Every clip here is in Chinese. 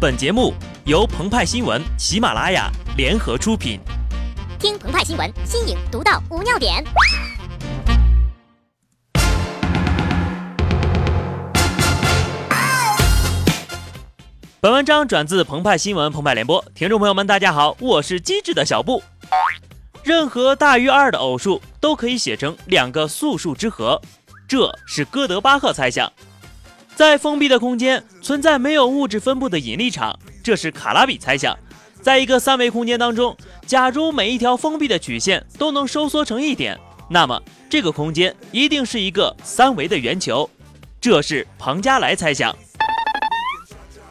本节目由澎湃新闻、喜马拉雅联合出品。听澎湃新闻，新颖独到，无尿点。本文章转自澎湃新闻《澎湃联播，听众朋友们，大家好，我是机智的小布。任何大于二的偶数都可以写成两个素数之和，这是哥德巴赫猜想。在封闭的空间存在没有物质分布的引力场，这是卡拉比猜想。在一个三维空间当中，假如每一条封闭的曲线都能收缩成一点，那么这个空间一定是一个三维的圆球，这是庞加莱猜想。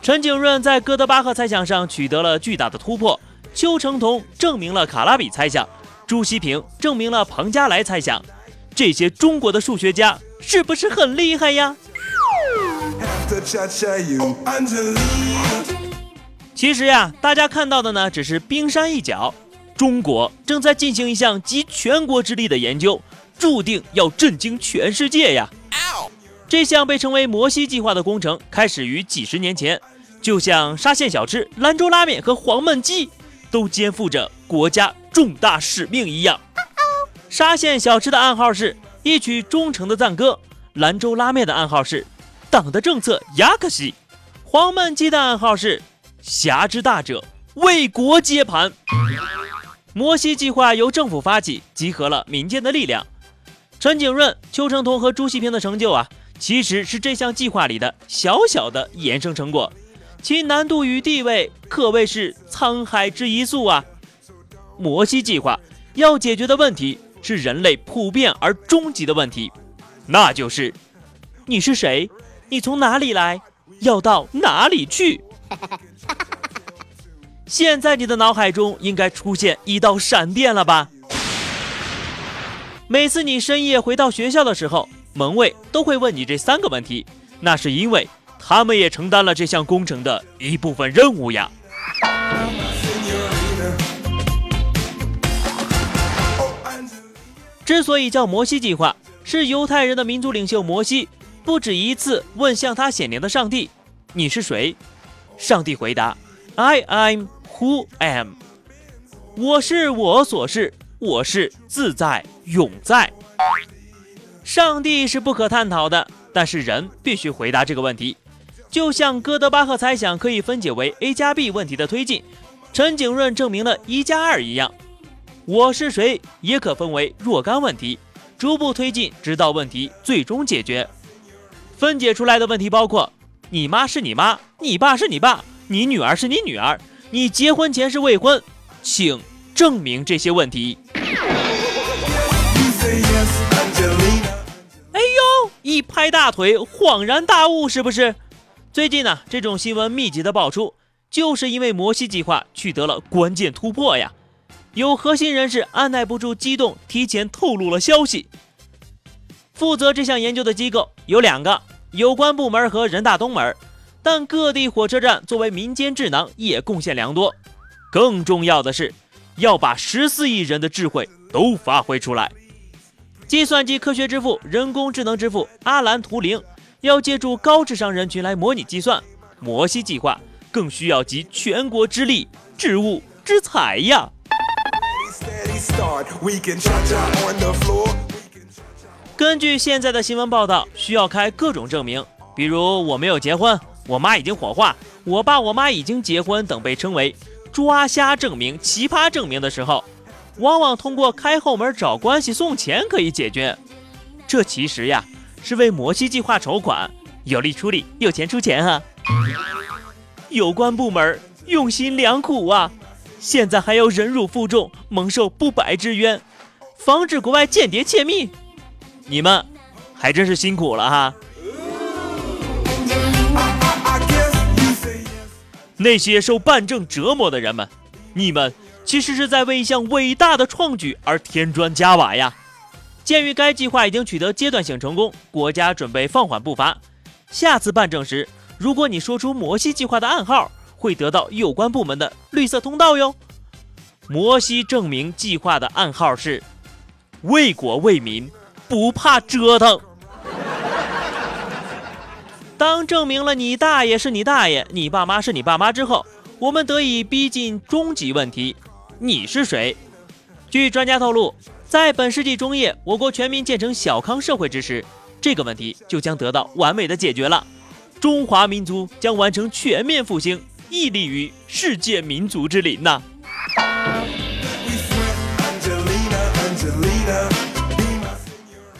陈景润在哥德巴赫猜想上取得了巨大的突破，邱成桐证明了卡拉比猜想，朱希平证明了庞加莱猜想，这些中国的数学家是不是很厉害呀？其实呀，大家看到的呢，只是冰山一角。中国正在进行一项集全国之力的研究，注定要震惊全世界呀！这项被称为“摩西计划”的工程开始于几十年前，就像沙县小吃、兰州拉面和黄焖鸡，都肩负着国家重大使命一样。沙县小吃的暗号是一曲忠诚的赞歌，兰州拉面的暗号是。党的政策亚克西，黄焖鸡的暗号是侠之大者，为国接盘。摩西计划由政府发起，集合了民间的力量。陈景润、邱成桐和朱锡平的成就啊，其实是这项计划里的小小的衍生成果，其难度与地位可谓是沧海之一粟啊。摩西计划要解决的问题是人类普遍而终极的问题，那就是你是谁？你从哪里来？要到哪里去？现在你的脑海中应该出现一道闪电了吧？每次你深夜回到学校的时候，门卫都会问你这三个问题，那是因为他们也承担了这项工程的一部分任务呀。之所以叫摩西计划，是犹太人的民族领袖摩西。不止一次问向他显灵的上帝：“你是谁？”上帝回答：“I am who am。”我是我所是，我是自在永在。上帝是不可探讨的，但是人必须回答这个问题。就像哥德巴赫猜想可以分解为 a 加 b 问题的推进，陈景润证明了一加二一样，我是谁也可分为若干问题，逐步推进，直到问题最终解决。分解出来的问题包括：你妈是你妈，你爸是你爸，你女儿是你女儿，你结婚前是未婚，请证明这些问题。哎呦，一拍大腿，恍然大悟，是不是？最近呢，这种新闻密集的爆出，就是因为摩西计划取得了关键突破呀。有核心人士按耐不住激动，提前透露了消息。负责这项研究的机构有两个。有关部门和人大东门，但各地火车站作为民间智囊也贡献良多。更重要的是，要把十四亿人的智慧都发挥出来。计算机科学之父、人工智能之父阿兰·图灵要借助高智商人群来模拟计算，摩西计划更需要集全国之力、智物之才呀。根据现在的新闻报道，需要开各种证明，比如我没有结婚，我妈已经火化，我爸我妈已经结婚等，被称为抓瞎证明、奇葩证明的时候，往往通过开后门找关系送钱可以解决。这其实呀是为摩西计划筹款，有力出力，有钱出钱啊！有关部门用心良苦啊，现在还要忍辱负重，蒙受不白之冤，防止国外间谍窃密。你们还真是辛苦了哈！那些受办证折磨的人们，你们其实是在为一项伟大的创举而添砖加瓦呀！鉴于该计划已经取得阶段性成功，国家准备放缓步伐。下次办证时，如果你说出摩西计划的暗号，会得到有关部门的绿色通道哟。摩西证明计划的暗号是为国为民。不怕折腾。当证明了你大爷是你大爷，你爸妈是你爸妈之后，我们得以逼近终极问题：你是谁？据专家透露，在本世纪中叶，我国全民建成小康社会之时，这个问题就将得到完美的解决了。中华民族将完成全面复兴，屹立于世界民族之林呐！